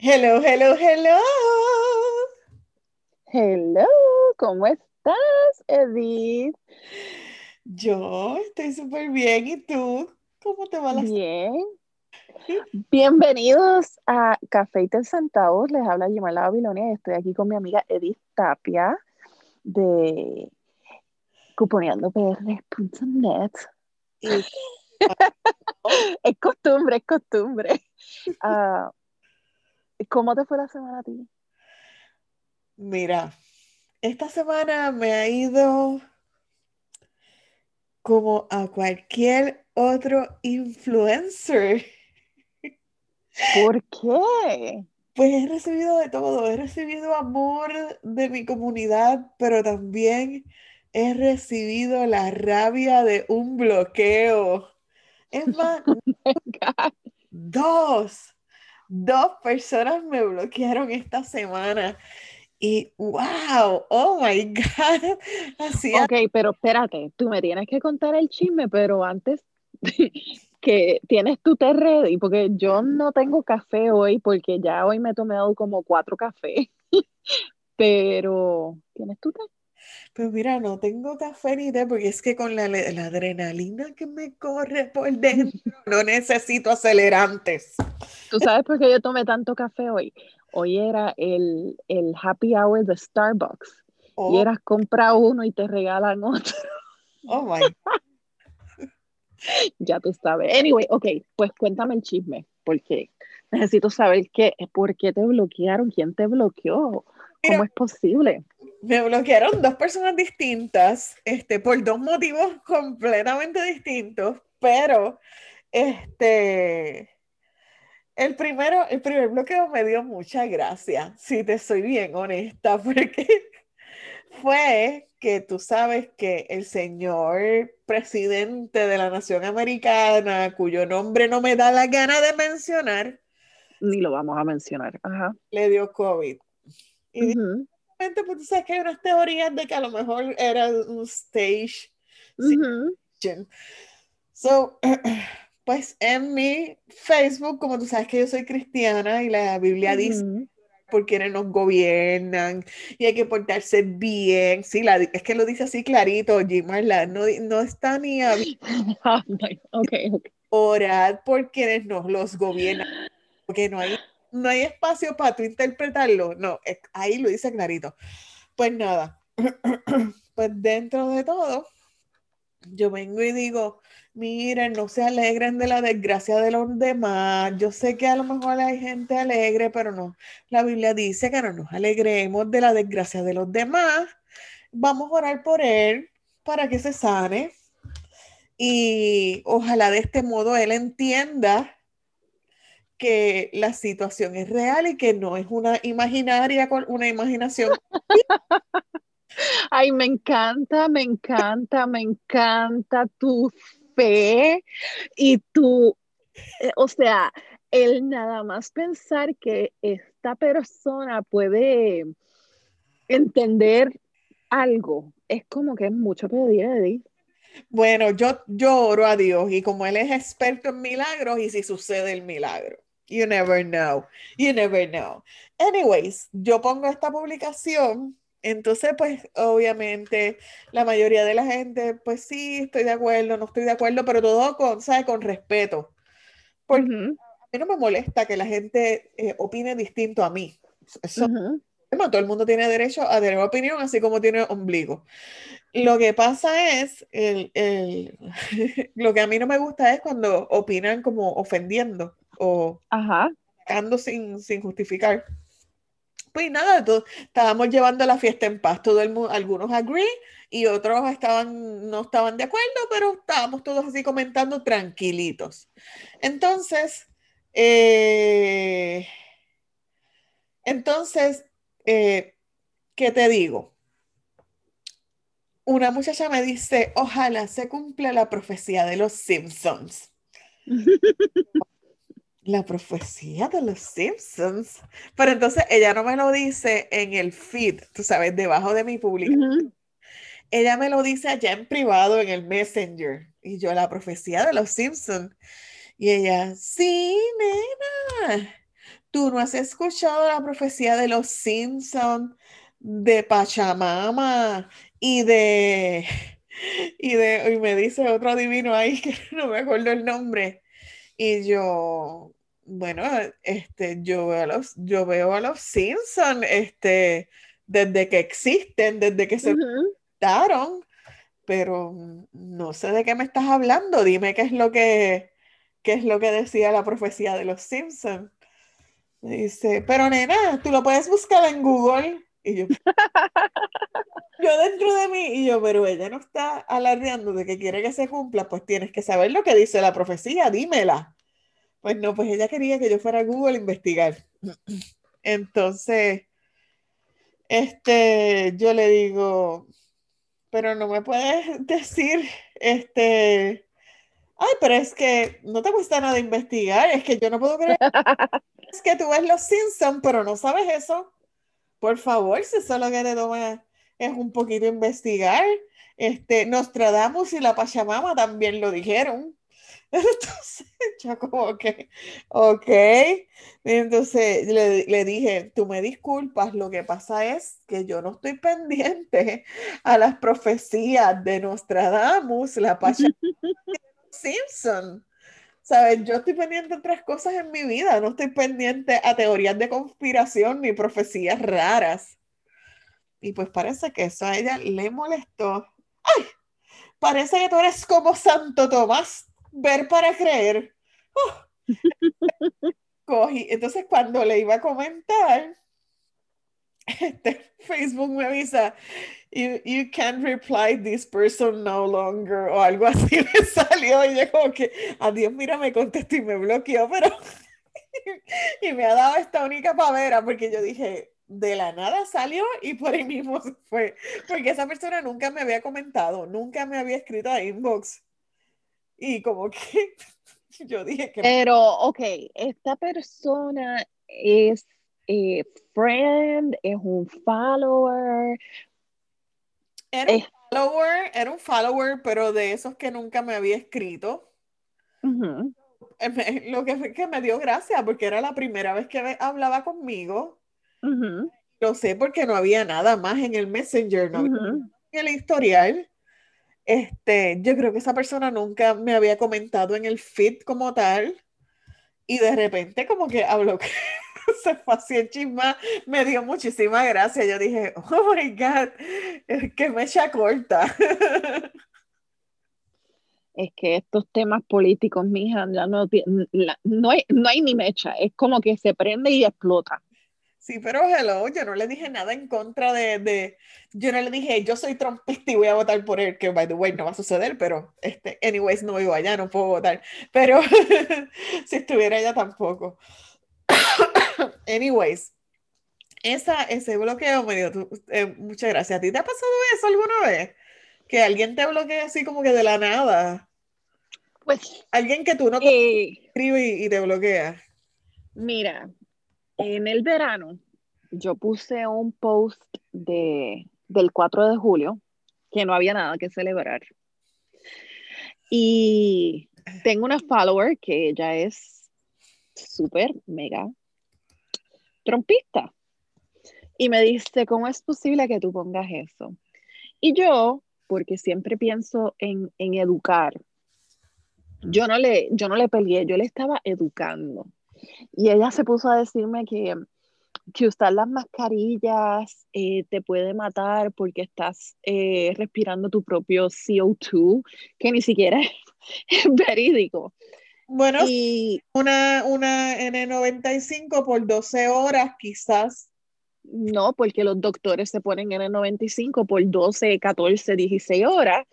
Hello, hello, hello. Hello, ¿cómo estás, Edith? Yo estoy súper bien. ¿Y tú? ¿Cómo te va la Bien. Bienvenidos a Café y Centavos. Les habla Yamala Babilonia y estoy aquí con mi amiga Edith Tapia de cuponeandopr.net. es costumbre, es costumbre. Ah, ¿Cómo te fue la semana a ti? Mira, esta semana me ha ido como a cualquier otro influencer. ¿Por qué? Pues he recibido de todo, he recibido amor de mi comunidad, pero también he recibido la rabia de un bloqueo. Es más, dos, dos personas me bloquearon esta semana. Y wow, oh my God. Así ok, pero espérate, tú me tienes que contar el chisme, pero antes que tienes tu té ready, porque yo no tengo café hoy, porque ya hoy me he tomado como cuatro cafés, pero ¿tienes tu té? Pues mira, no tengo café ni té porque es que con la, la, adrenalina que me corre por dentro no necesito acelerantes. ¿Tú sabes por qué yo tomé tanto café hoy? Hoy era el, el happy hour de Starbucks. Y oh. eras compra uno y te regalan otro. Oh my. ya tú sabes. Anyway, ok, pues cuéntame el chisme, porque necesito saber qué, por qué te bloquearon, quién te bloqueó, cómo es posible. Me bloquearon dos personas distintas, este, por dos motivos completamente distintos, pero este, el primero, el primer bloqueo me dio mucha gracia, si te soy bien honesta, porque fue que tú sabes que el señor presidente de la nación americana, cuyo nombre no me da la gana de mencionar, ni lo vamos a mencionar, Ajá. le dio COVID. Y pues tú sabes que hay unas teorías de que a lo mejor era un stage. So, Pues en mi Facebook, como tú sabes que yo soy cristiana y la Biblia dice por quienes nos gobiernan y hay que portarse bien. Sí, la, es que lo dice así clarito, Jimarla, no, no está ni a okay, Orad por quienes nos los gobiernan, porque no hay, no hay espacio para tú interpretarlo. No, ahí lo dice clarito. Pues nada, pues dentro de todo, yo vengo y digo, miren, no se alegren de la desgracia de los demás. Yo sé que a lo mejor hay gente alegre, pero no. La Biblia dice que no nos alegremos de la desgracia de los demás. Vamos a orar por él para que se sane. Y ojalá de este modo él entienda que la situación es real y que no es una imaginaria, una imaginación. Ay, me encanta, me encanta, me encanta tu fe y tú, eh, o sea, el nada más pensar que esta persona puede entender algo, es como que es mucho pedir, Eddie. Bueno, yo, yo oro a Dios y como Él es experto en milagros y si sucede el milagro. You never know. You never know. Anyways, yo pongo esta publicación entonces, pues obviamente la mayoría de la gente, pues sí, estoy de acuerdo, no estoy de acuerdo, pero todo con, ¿sabe? con respeto. Porque a mí no me molesta que la gente eh, opine distinto a mí. Eso, todo el mundo tiene derecho a tener opinión, así como tiene ombligo. Lo que pasa es, el, el, lo que a mí no me gusta es cuando opinan como ofendiendo o Ajá. sin, sin justificar. Pues nada, estábamos llevando la fiesta en paz. Todo el mundo, algunos agree y otros estaban, no estaban de acuerdo, pero estábamos todos así comentando tranquilitos. Entonces, eh, entonces, eh, ¿qué te digo? Una muchacha me dice, ojalá se cumpla la profecía de los Simpsons. La profecía de los Simpsons. Pero entonces ella no me lo dice en el feed, tú sabes, debajo de mi publicación. Ella me lo dice allá en privado en el Messenger. Y yo, la profecía de los Simpsons. Y ella, sí, nena, tú no has escuchado la profecía de los Simpsons, de Pachamama y de, y de, y me dice otro divino ahí que no me acuerdo el nombre. Y yo, bueno, este, yo veo a los, yo veo a los Simpsons, este, desde que existen, desde que se uh pero no sé de qué me estás hablando. Dime qué es lo que, qué es lo que decía la profecía de los Simpsons. Dice, pero nena, tú lo puedes buscar en Google. Y yo, yo dentro de mí, y yo, pero ella no está alardeando de que quiere que se cumpla, pues tienes que saber lo que dice la profecía, dímela. Pues no, pues ella quería que yo fuera a Google a investigar. Entonces, este, yo le digo, pero no me puedes decir, este, ay, pero es que no te cuesta nada investigar, es que yo no puedo creer. es que tú ves los Simpsons, pero no sabes eso. Por favor, si solo que te es un poquito investigar. Este, Nostradamus y la Pachamama también lo dijeron. Entonces, yo como que, ok. Entonces le, le, dije, tú me disculpas, lo que pasa es que yo no estoy pendiente a las profecías de Nostradamus, la Pachamama Simpson. ¿Sabes? Yo estoy pendiente a otras cosas en mi vida, no estoy pendiente a teorías de conspiración ni profecías raras. Y pues parece que eso a ella le molestó. ¡Ay! Parece que tú eres como Santo Tomás ver para creer. Cogí. Entonces, cuando le iba a comentar, este, Facebook me avisa, you, you can't reply this person no longer, o algo así me salió, y yo como que, adiós, mira, me contestó y me bloqueó, pero, y me ha dado esta única pavera, porque yo dije, de la nada salió y por ahí mismo fue, porque esa persona nunca me había comentado, nunca me había escrito a inbox, y como que yo dije que... Pero, ok, esta persona es eh, friend, es un follower. Era un follower, era un follower, pero de esos que nunca me había escrito. Lo que fue que me dio gracia, porque era la primera vez que hablaba conmigo. Lo sé porque no había nada más en el Messenger, no en el historial. Este, yo creo que esa persona nunca me había comentado en el feed como tal. Y de repente como que habló se fue así el chisma, me dio muchísima gracia. Yo dije, oh my God, que me echa corta. Es que estos temas políticos, mija, ya no, no, hay, no hay ni mecha, es como que se prende y explota. Sí, pero hello, yo no le dije nada en contra de, de, yo no le dije, yo soy trompista y voy a votar por él, que by the way no va a suceder, pero este, anyways, no vivo allá, no puedo votar, pero si estuviera allá tampoco. Anyways, esa, ese bloqueo me dio eh, muchas gracias. ¿A ti te ha pasado eso alguna vez? Que alguien te bloquee así como que de la nada. Pues. Alguien que tú no eh, escribe y, y te bloquea. Mira, en el verano, yo puse un post de, del 4 de julio, que no había nada que celebrar. Y tengo una follower que ella es súper, mega trompista. Y me dice, ¿cómo es posible que tú pongas eso? Y yo, porque siempre pienso en, en educar, yo no, le, yo no le peleé, yo le estaba educando. Y ella se puso a decirme que, que usar las mascarillas eh, te puede matar porque estás eh, respirando tu propio CO2, que ni siquiera es, verídico. Bueno, y, una, una N95 por 12 horas quizás. No, porque los doctores se ponen N95 por 12, 14, 16 horas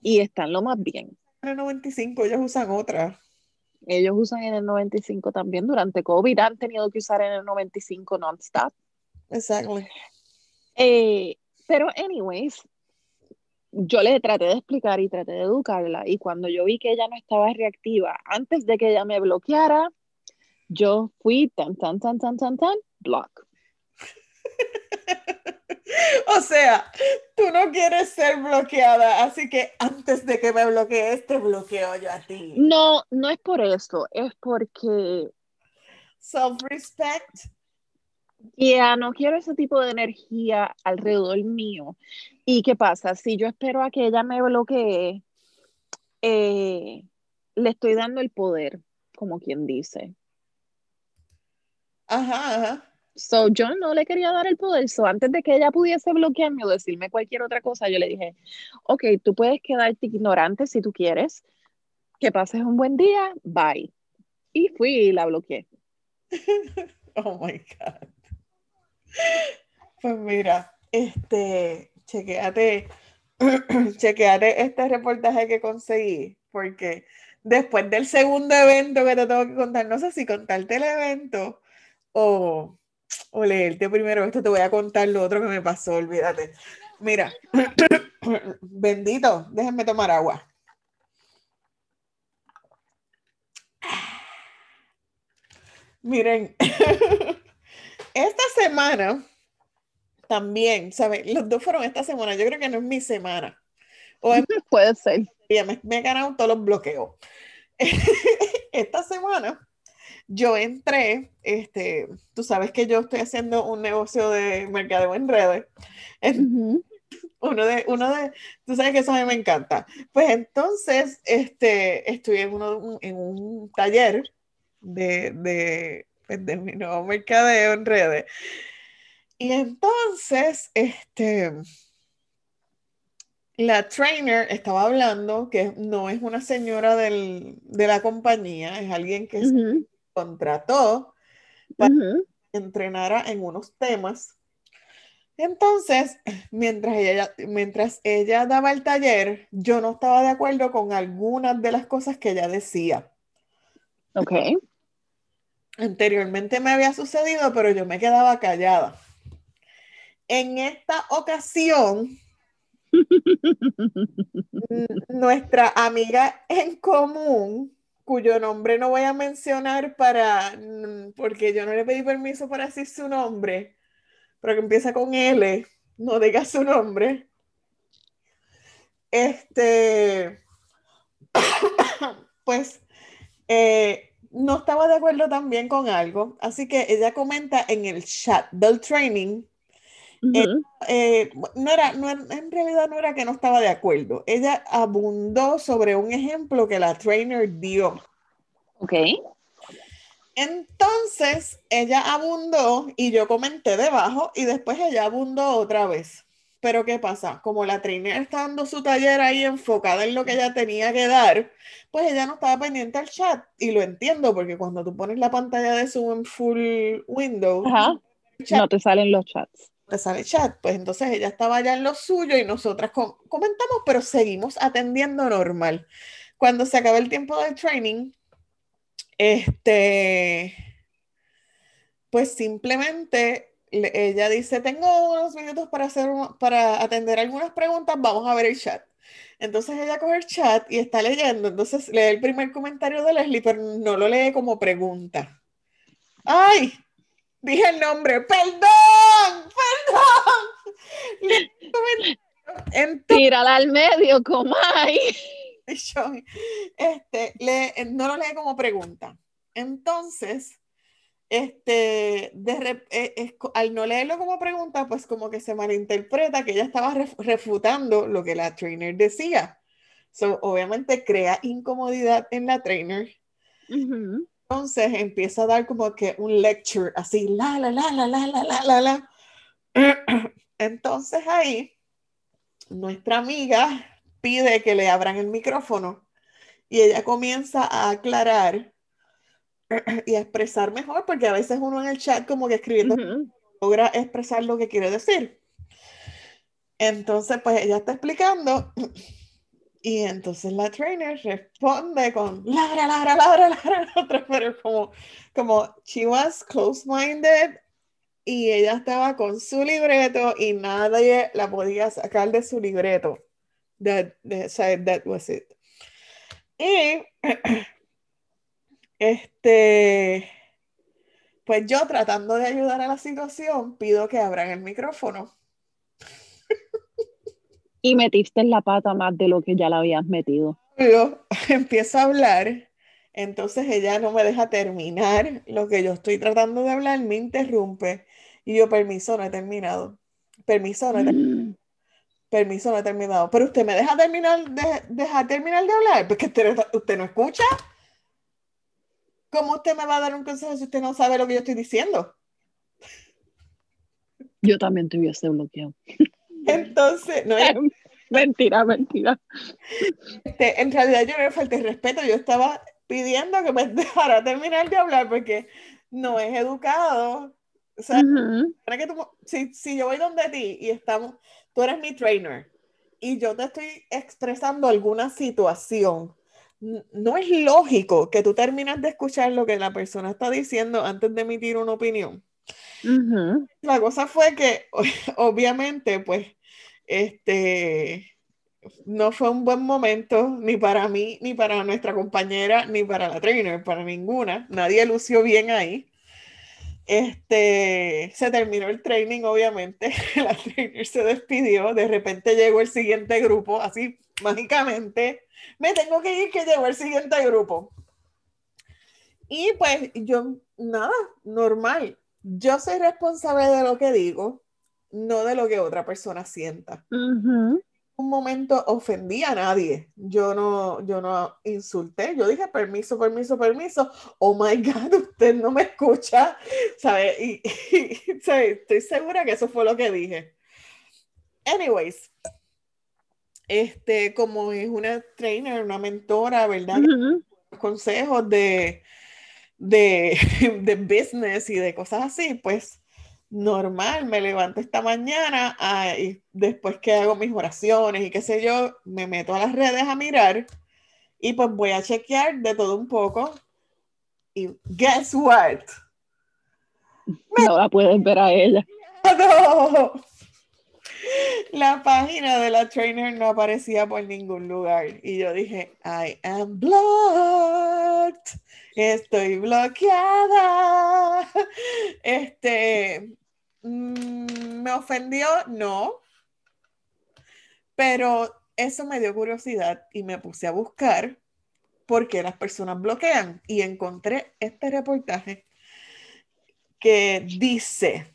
y están lo más bien. N95, ellos usan otra. Ellos usan en el 95 también. Durante COVID han tenido que usar en el 95 non-stop. Exacto. Eh, pero, anyways, yo le traté de explicar y traté de educarla. Y cuando yo vi que ella no estaba reactiva, antes de que ella me bloqueara, yo fui tan, tan, tan, tan, tan, tan, block. O sea, tú no quieres ser bloqueada, así que antes de que me bloquees, te bloqueo yo a ti. No, no es por eso, es porque self-respect. Ya, no quiero ese tipo de energía alrededor mío. ¿Y qué pasa? Si yo espero a que ella me bloquee, eh, le estoy dando el poder, como quien dice. Ajá, ajá. So, yo no le quería dar el poder. So, antes de que ella pudiese bloquearme o decirme cualquier otra cosa, yo le dije, ok, tú puedes quedarte ignorante si tú quieres. Que pases un buen día. Bye. Y fui y la bloqueé. oh my God. Pues mira, este, chequeate, chequeate este reportaje que conseguí, porque después del segundo evento que te tengo que contar, no sé si contarte el evento o, o leerte primero esto, te voy a contar lo otro que me pasó, olvídate. Mira, bendito, déjenme tomar agua. Miren, esta semana también, ¿sabes? Los dos fueron esta semana, yo creo que no es mi semana. O Puede ser. Me, me he ganado todos los bloqueos. esta semana yo entré, este, tú sabes que yo estoy haciendo un negocio de mercadeo en redes. Uno de, uno de, tú sabes que eso a mí me encanta. Pues entonces, este, estoy en, uno, en un taller de, de, pues, de mi nuevo mercadeo en redes. Y entonces, este, la trainer estaba hablando que no es una señora del, de la compañía, es alguien que se contrató para que entrenara en unos temas. Entonces, mientras ella, mientras ella daba el taller, yo no estaba de acuerdo con algunas de las cosas que ella decía. Ok. Anteriormente me había sucedido, pero yo me quedaba callada. En esta ocasión, nuestra amiga en común, cuyo nombre no voy a mencionar para, porque yo no le pedí permiso para decir su nombre, pero que empieza con L, no diga su nombre. Este, pues, eh, no estaba de acuerdo también con algo, así que ella comenta en el chat del training, eh, eh, no era, no, en realidad no era que no estaba de acuerdo, ella abundó sobre un ejemplo que la trainer dio. Ok. Entonces, ella abundó y yo comenté debajo y después ella abundó otra vez. Pero ¿qué pasa? Como la trainer está dando su taller ahí enfocada en lo que ella tenía que dar, pues ella no estaba pendiente al chat. Y lo entiendo porque cuando tú pones la pantalla de Zoom en full window, no te salen los chats. Te sale chat. Pues entonces ella estaba ya en lo suyo y nosotras comentamos, pero seguimos atendiendo normal. Cuando se acaba el tiempo del training, este, pues simplemente ella dice, tengo unos minutos para, hacer, para atender algunas preguntas, vamos a ver el chat. Entonces ella coge el chat y está leyendo, entonces lee el primer comentario de Leslie, pero no lo lee como pregunta. ¡Ay! Dije el nombre, perdón, perdón. Tírala al medio, como hay. Este, no lo lee como pregunta. Entonces, este, de, eh, al no leerlo como pregunta, pues como que se malinterpreta que ella estaba refutando lo que la trainer decía. So, obviamente crea incomodidad en la trainer. Entonces empieza a dar como que un lecture así, la, la, la, la, la, la, la, la, la. Entonces ahí, nuestra amiga pide que le abran el micrófono y ella comienza a aclarar y expresar mejor, porque a veces uno en el chat como que escribiendo logra expresar lo que quiere decir. Entonces, pues ella está explicando y entonces la trainer responde con Lara, Lara, Lara, Lara, otra, pero como, como she was close-minded y ella estaba con su libreto y nadie la podía sacar de su libreto. That, that, that was it. Y este, pues yo tratando de ayudar a la situación, pido que abran el micrófono. Y metiste en la pata más de lo que ya la habías metido. Yo empiezo a hablar Entonces ella no me deja terminar lo que yo estoy tratando de hablar, me interrumpe y yo, permiso, no he terminado. Permiso, no he terminado. Mm. Permiso, no he terminado. Pero usted me deja terminar de, deja terminar de hablar, porque usted, usted no escucha. ¿Cómo usted me va a dar un consejo si usted no sabe lo que yo estoy diciendo? Yo también te hubiese bloqueado. Entonces, no es mentira, mentira. Este, en realidad yo no le falté respeto, yo estaba pidiendo que me dejara terminar de hablar porque no es educado. O sea, Ujú. supone que tú- si, si yo voy donde ti y estamos, tú eres mi trainer y yo te estoy expresando alguna situación, no es lógico que tú terminas de escuchar lo que la persona está diciendo antes de emitir una opinión. La cosa fue que obviamente pues este no fue un buen momento ni para mí, ni para nuestra compañera, ni para la trainer, para ninguna. Nadie lució bien ahí. Este, se terminó el training, obviamente. La trainer se despidió. De repente llegó el siguiente grupo, así mágicamente. Me tengo que ir, que llegó el siguiente grupo. Y pues yo, nada, normal. Yo soy responsable de lo que digo, no de lo que otra persona sienta. Un momento ofendí a nadie. Yo no, yo no insulté. Yo dije permiso, permiso, permiso. Oh my God, usted no me escucha. ¿Sabe? Y, y, ¿sabe? estoy segura que eso fue lo que dije. Anyways, este, como es una trainer, una mentora, ¿verdad? Ujú. consejos de, de, de business y de cosas así, pues normal, me levanto esta mañana ah, y después que hago mis oraciones y qué sé yo, me meto a las redes a mirar y pues voy a chequear de todo un poco. Y guess what? No la puedes ver a ella. No. La página de la trainer no aparecía por ningún lugar. Y yo dije, I am blocked. Estoy bloqueada. Este, ¿me ofendió? No. Pero eso me dio curiosidad y me puse a buscar por qué las personas bloquean. Y encontré este reportaje que dice,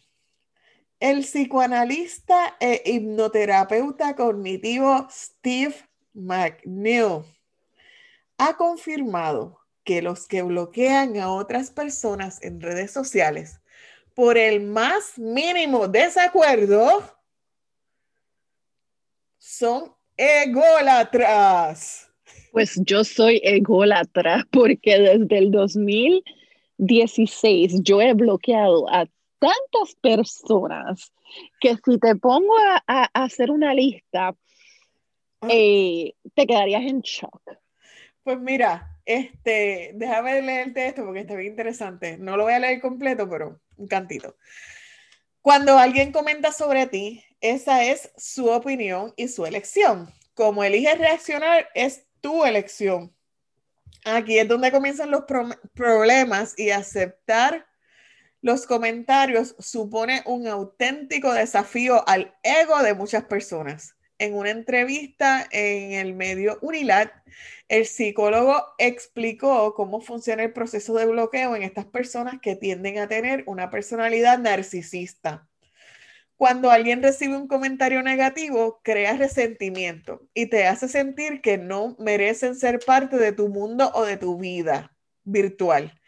el psicoanalista e hipnoterapeuta cognitivo Steve McNeil ha confirmado que los que bloquean a otras personas en redes sociales por el más mínimo desacuerdo son ególatras. Pues yo soy ególatra porque desde el 2016 yo he bloqueado a tantas personas que si te pongo a, a- a hacer una lista, eh, te quedarías en shock. Pues mira, este, déjame leerte esto porque está bien interesante. No lo voy a leer completo, pero un cantito. Cuando alguien comenta sobre ti, esa es su opinión y su elección. Como eliges reaccionar, es tu elección. Aquí es donde comienzan los pro- problemas y aceptar los comentarios supone un auténtico desafío al ego de muchas personas. En una entrevista en el medio Unilat, el psicólogo explicó cómo funciona el proceso de bloqueo en estas personas que tienden a tener una personalidad narcisista. Cuando alguien recibe un comentario negativo, crea resentimiento y te hace sentir que no merecen ser parte de tu mundo o de tu vida virtual.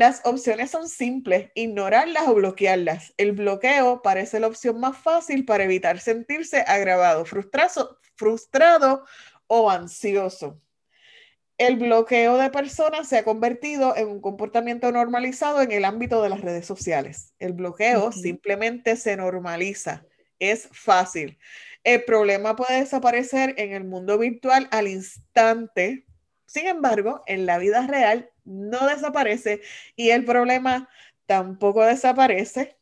Las opciones son simples, ignorarlas o bloquearlas. El bloqueo parece la opción más fácil para evitar sentirse agravado, frustrado, frustrado o ansioso. El bloqueo de personas se ha convertido en un comportamiento normalizado en el ámbito de las redes sociales. El bloqueo simplemente se normaliza, es fácil. El problema puede desaparecer en el mundo virtual al instante. Sin embargo, en la vida real no desaparece y el problema tampoco desaparece.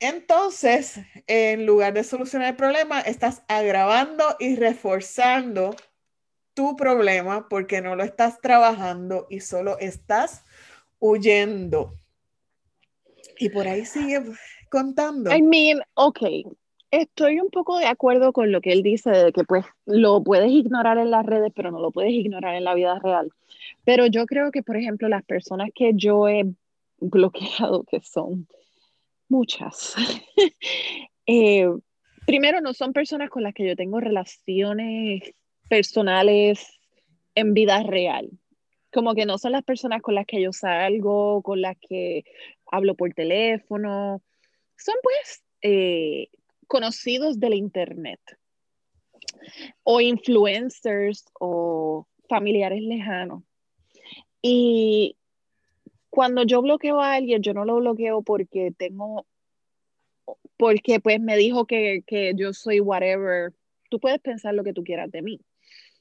Entonces, en lugar de solucionar el problema, estás agravando y reforzando tu problema porque no lo estás trabajando y solo estás huyendo. Y por ahí sigue contando. I mean, ok, Estoy un poco de acuerdo con lo que él dice, de que pues lo puedes ignorar en las redes, pero no lo puedes ignorar en la vida real. Pero yo creo que, por ejemplo, las personas que yo he bloqueado, que son muchas, eh, primero no son personas con las que yo tengo relaciones personales en vida real. Como que no son las personas con las que yo salgo, con las que hablo por teléfono. Son pues eh, conocidos del Internet o influencers o familiares lejanos. Y cuando yo bloqueo a alguien, yo no lo bloqueo porque tengo, porque pues me dijo que, que yo soy whatever. Tú puedes pensar lo que tú quieras de mí.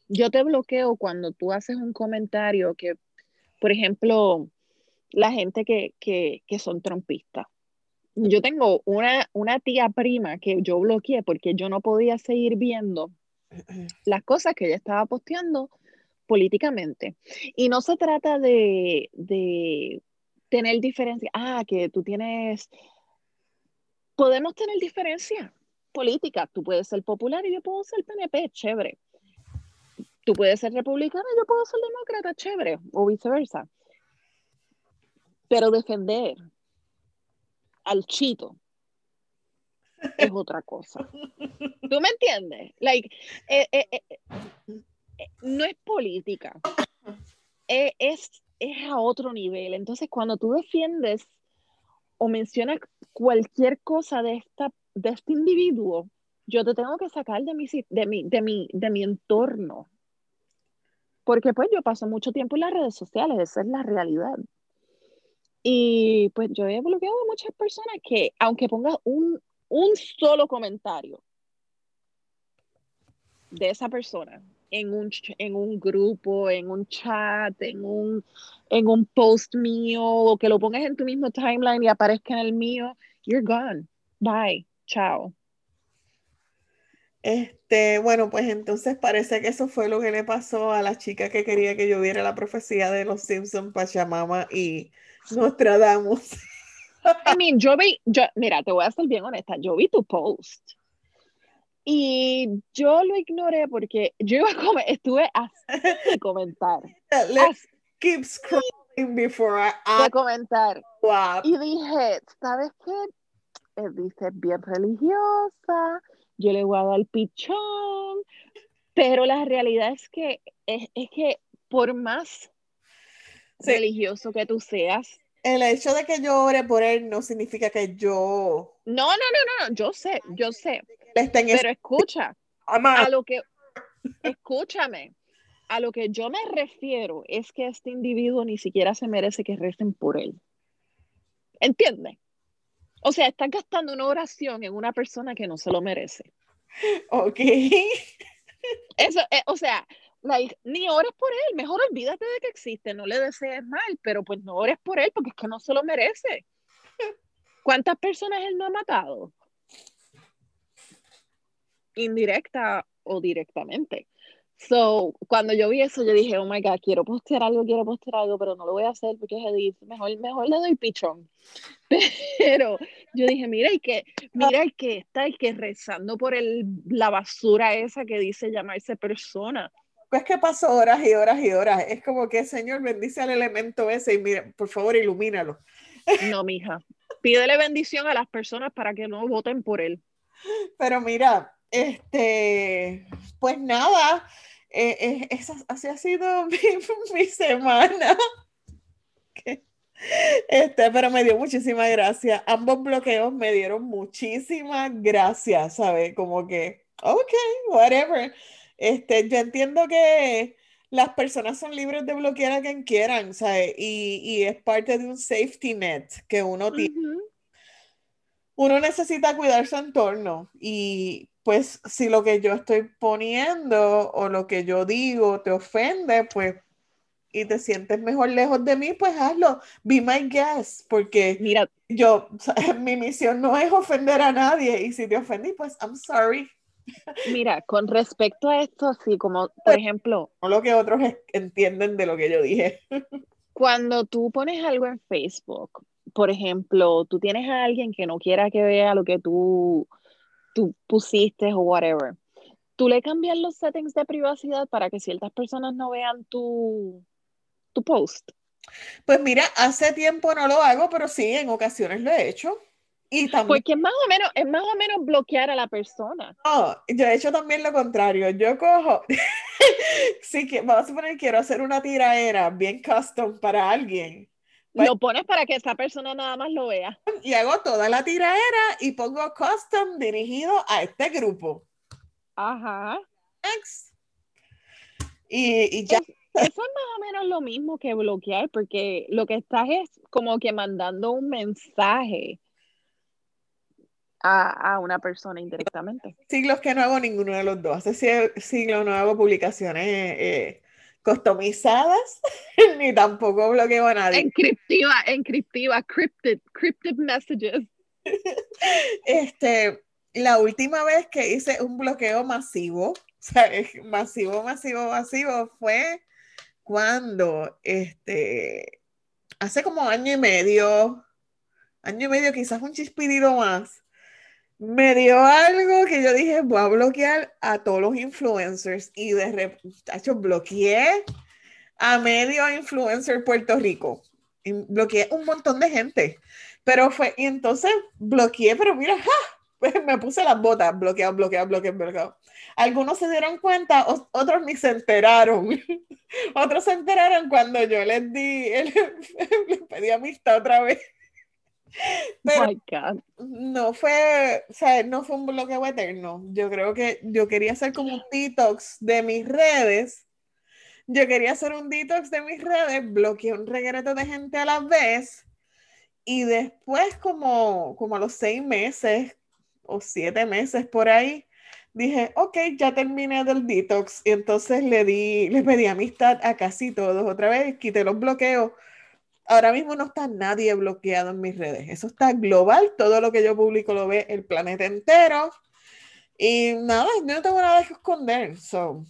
Yo te bloqueo cuando tú haces un comentario que, por ejemplo, la gente que, que, que son trompistas yo tengo una, una tía prima que yo bloqueé porque yo no podía seguir viendo las cosas que ella estaba posteando políticamente. Y no se trata de, de tener diferencia. Ah, que tú tienes... Podemos tener diferencia política. Tú puedes ser popular y yo puedo ser PNP, chévere. Tú puedes ser republicano y yo puedo ser demócrata, chévere, o viceversa. Pero defender al chito es otra cosa. ¿Tú me entiendes? Like, eh, eh, eh, no es política, es, es a otro nivel. Entonces, cuando tú defiendes o mencionas cualquier cosa de, esta, de este individuo, yo te tengo que sacar de mi, de, mi, de, mi, de mi entorno. Porque pues yo paso mucho tiempo en las redes sociales, esa es la realidad. Y pues yo he bloqueado muchas personas que, aunque pongas un, un solo comentario de esa persona en un, en un grupo, en un chat, en un, en un post mío, o que lo pongas en tu mismo timeline y aparezca en el mío, you're gone. Bye. Chao. Este, bueno, pues entonces parece que eso fue lo que le pasó a la chica que quería que yo viera la profecía de los Simpsons, Pachamama y Nostradamus. I mean, yo vi, yo, mira, te voy a ser bien honesta, yo vi tu post y yo lo ignoré porque yo iba a comer, estuve de comentar. Let's keep scrolling before I, de comentar. Y dije, ¿sabes qué? Dice bien religiosa, yo le voy a dar pichón, pero la realidad es que es, es que por más religioso que tú seas. El hecho de que yo ore por él no significa que yo. No, no, no, no, yo sé, yo sé. Pero escucha, a lo que, escúchame, a lo que yo me refiero es que este individuo ni siquiera se merece que recen por él. ¿Entiendes? O sea, estás gastando una oración en una persona que no se lo merece. Ok. Eso, eh, o sea, ni ores por él, mejor olvídate de que existe, no le desees mal, pero pues no ores por él porque es que no se lo merece. ¿Cuántas personas él no ha matado? Indirecta o directamente. So, cuando yo vi eso, yo dije, oh my God, quiero postear algo, quiero postear algo, pero no lo voy a hacer porque es Edith, mejor, mejor le doy pichón. Pero yo dije, mira, y que, mira el que está, el que rezando por el, la basura esa que dice llamarse persona es que pasó horas y horas y horas. Es como que, Señor, bendice al elemento ese y mira, por favor, ilumínalo. No, mija. Pídele bendición a las personas para que no voten por él. Pero mira, este, pues nada, eh, eh, esa así ha sido mi, semana. Este, pero me dio muchísimas gracias. Ambos bloqueos me dieron muchísimas gracias, ¿sabes? Como que, ok, whatever. Este, yo entiendo que las personas son libres de bloquear a quien quieran, ¿sabes? Y, y es parte de un safety net que uno tiene. Uno necesita cuidar su entorno y pues si lo que yo estoy poniendo o lo que yo digo te ofende, pues y te sientes mejor lejos de mí, pues hazlo. Be my guest, porque Mira. yo, mi misión no es ofender a nadie y si te ofendí, pues I'm sorry. Mira, con respecto a esto, sí, como por ejemplo... No lo que otros entienden de lo que yo dije. Cuando tú pones algo en Facebook, por ejemplo, tú tienes a alguien que no quiera que vea lo que tú tú pusiste o whatever, tú le cambias los settings de privacidad para que ciertas personas no vean tu, tu post. Pues mira, hace tiempo no lo hago, pero sí, en ocasiones lo he hecho. Y también... Porque es más o menos, es más o menos bloquear a la persona. No, yo he hecho también lo contrario. Yo cojo, sí que vamos a suponer quiero hacer una tiraera bien custom para alguien. Pues lo pones para que esa persona nada más lo vea. Y hago toda la tiraera y pongo custom dirigido a este grupo. Ajá. Y, y ya. eso es más o menos lo mismo que bloquear, porque lo que estás es como que mandando un mensaje a, una persona indirectamente. Siglos que no hago ninguno de los dos. Hace siglos no hago publicaciones eh, customizadas, ni tampoco bloqueo a nadie. Encriptiva, encriptiva, crypted, crypted messages. Este, la última vez que hice un bloqueo masivo, o sea, masivo, masivo, masivo, fue cuando, este, hace como año y medio, año y medio, quizás un chispidito más, me dio algo que yo dije, voy a bloquear a todos los influencers y de repente, bloqueé a medio influencer Puerto Rico. Y bloqueé un montón de gente. Pero fue, entonces bloqueé, pero mira, me puse las botas, bloqueado, bloqueado, bloqueado, bloqueado. Algunos se dieron cuenta, otros ni se enteraron. otros se enteraron cuando yo les di, les pedí amistad otra vez. Pero no fue, o sea, no fue un bloqueo eterno. Yo creo que yo quería hacer como un detox de mis redes. Yo quería hacer un detox de mis redes, bloqueé un regreto de gente a la vez y después como, como a los seis meses o siete meses por ahí, dije, ok, ya terminé del detox y entonces le di, le pedí amistad a casi todos otra vez, quité los bloqueos ahora mismo no está nadie bloqueado en mis redes. Eso está global. Todo lo que yo publico lo ve el planeta entero. Y nada, yo no tengo nada que esconder. So,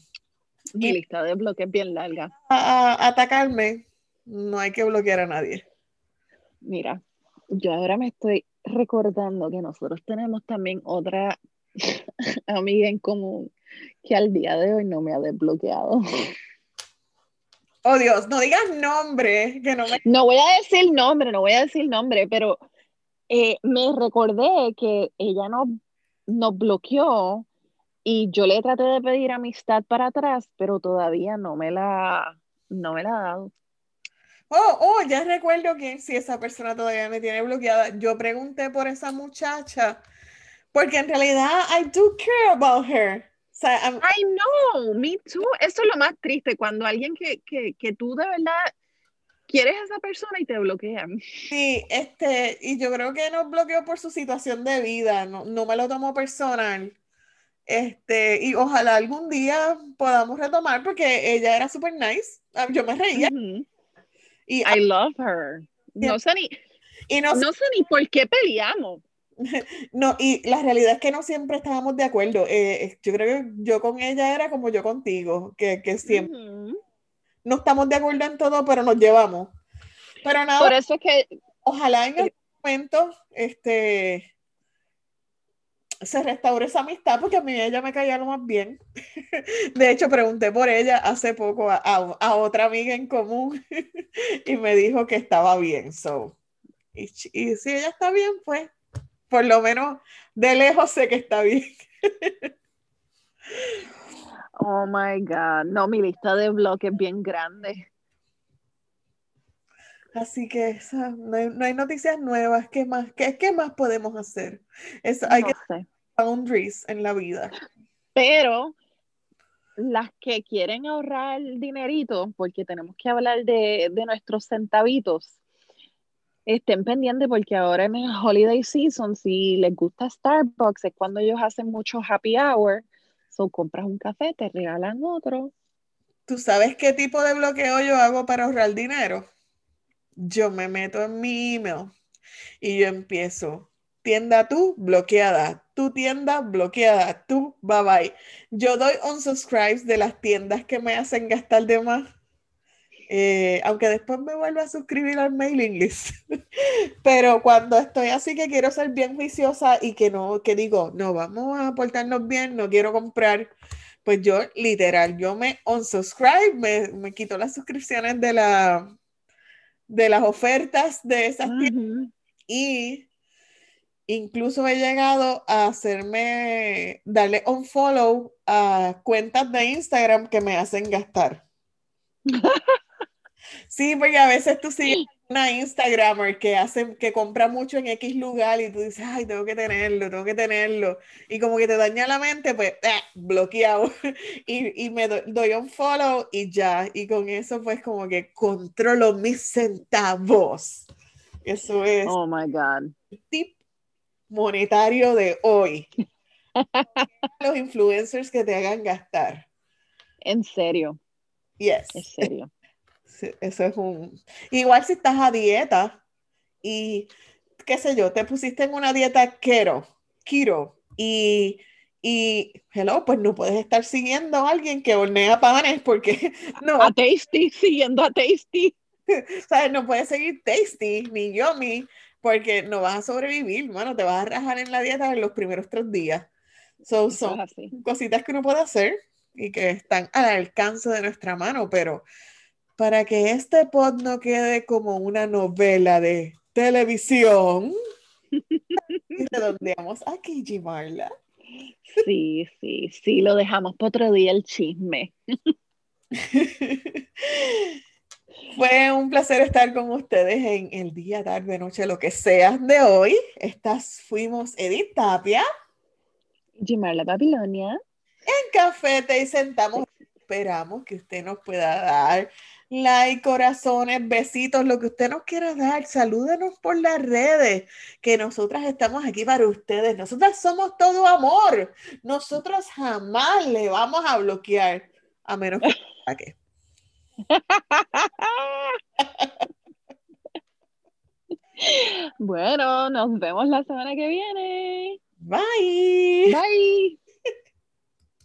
Mi lista de bloques bien larga. A, atacarme, no hay que bloquear a nadie. Mira, yo ahora me estoy recordando que nosotros tenemos también otra amiga en común que al día de hoy no me ha desbloqueado. Oh Dios, no digas nombre, que no me... No voy a decir nombre, no voy a decir nombre, pero eh, me recordé que ella nos, nos bloqueó y yo le traté de pedir amistad para atrás, pero todavía no me la, no me la ha dado. Oh, oh, ya recuerdo que si esa persona todavía me tiene bloqueada. Yo pregunté por esa muchacha, porque en realidad I do care about her sea, I know, me too. Eso es lo más triste, cuando alguien que, que, que tú de verdad quieres a esa persona y te bloquean. Sí, este, y yo creo que nos bloqueó por su situación de vida, no, no me lo tomo personal. Este, y ojalá algún día podamos retomar porque ella era súper nice. Ah, yo me reía. y, I love her. No sé ni, y no, no sé ni por qué peleamos. No, y la realidad es que no siempre estábamos de acuerdo. Eh, yo creo que yo con ella era como yo contigo, que, que siempre no estamos de acuerdo en todo, pero nos llevamos. Pero nada, por eso es que ojalá en el momento este, se restaure esa amistad, porque a mí ella me caía lo más bien. De hecho, pregunté por ella hace poco a, a, otra amiga en común y me dijo que estaba bien. So. Y, y si ella está bien, pues por lo menos de lejos sé que está bien. Oh my God. No, mi lista de bloques es bien grande. Así que no, hay, noticias nuevas. ¿Qué más, qué, qué más podemos hacer? hay que boundaries en la vida. Pero las que quieren ahorrar dinerito, porque tenemos que hablar de, de nuestros centavitos, estén pendientes porque ahora en el holiday season, si les gusta Starbucks, es cuando ellos hacen mucho happy hour. So compras un café, te regalan otro. ¿Tú sabes qué tipo de bloqueo yo hago para ahorrar dinero? Yo me meto en mi email y yo empiezo. Tienda tú, bloqueada. Tu tienda, bloqueada. Tú, bye bye. Yo doy unsubscribes de las tiendas que me hacen gastar de más eh, aunque después me vuelva a suscribir al mailing list. Pero cuando estoy así que quiero ser bien juiciosa y que no, que digo, no, vamos a portarnos bien, no quiero comprar, pues yo literal, yo me unsubscribe, me, me quito las suscripciones de, la, de las ofertas de esas tiendas y incluso he llegado a hacerme, darle un follow a cuentas de Instagram que me hacen gastar. Sí, porque a veces tú sigues una Instagramer que hace, que compra mucho en X lugar y tú dices, ay, tengo que tenerlo, tengo que tenerlo. Y como que te daña la mente, pues, eh, bloqueado. Y, y, me doy un follow y ya. Y con eso, pues, como que controlo mis centavos. Eso es. Oh my God. Tip monetario de hoy. Los influencers que te hagan gastar. En serio. Yes. En serio eso es un... Igual si estás a dieta y, qué sé yo, te pusiste en una dieta keto, keto y, y, hello, pues no puedes estar siguiendo a alguien que hornea panes porque no. A Tasty, siguiendo a Tasty. ¿Sabes? No puedes seguir Tasty ni Yomi porque no vas a sobrevivir, bueno, te vas a rajar en la dieta en los primeros tres días. son cositas que uno puede hacer y que están al alcance de nuestra mano, pero para que este pod no quede como una novela de televisión, redondeamos aquí, Gimarla. Sí, sí, sí, lo dejamos para otro día el chisme. Fue un placer estar con ustedes en el día, tarde, noche, lo que sea de hoy. Estas fuimos Edith Tapia. Gimarla Babilonia. En Café y sentamos. Esperamos que usted nos pueda dar like, corazones, besitos, lo que usted nos quiera dar. Salúdenos por las redes, que nosotras estamos aquí para ustedes. Nosotras somos todo amor. Nosotras jamás le vamos a bloquear, a menos que... bueno, nos vemos la semana que viene. Bye. Bye.